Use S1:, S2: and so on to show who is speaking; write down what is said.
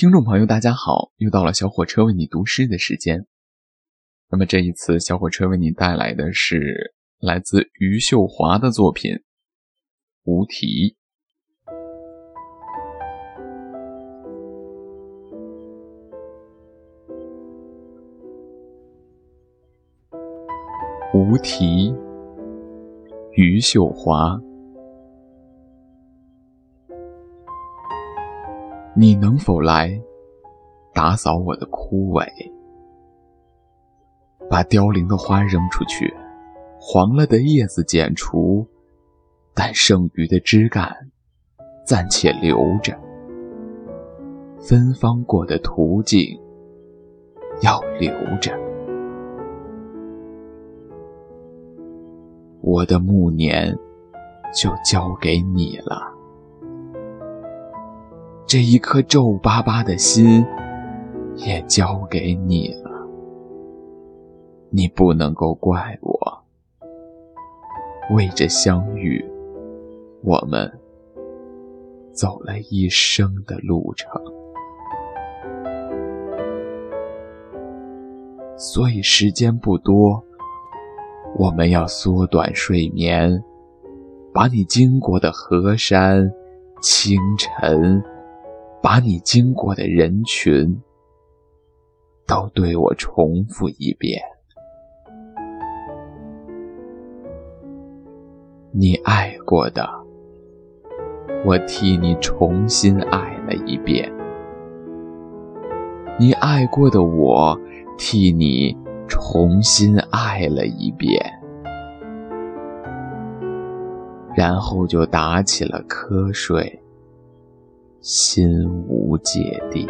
S1: 听众朋友，大家好！又到了小火车为你读诗的时间。那么这一次，小火车为你带来的是来自余秀华的作品《无题》。无题，余秀华。你能否来打扫我的枯萎？把凋零的花扔出去，黄了的叶子剪除，但剩余的枝干暂且留着。芬芳过的途径要留着。我的暮年就交给你了。这一颗皱巴巴的心，也交给你了。你不能够怪我，为着相遇，我们走了一生的路程。所以时间不多，我们要缩短睡眠，把你经过的河山、清晨。把你经过的人群都对我重复一遍。你爱过的，我替你重新爱了一遍；你爱过的，我替你重新爱了一遍。然后就打起了瞌睡。心无芥蒂。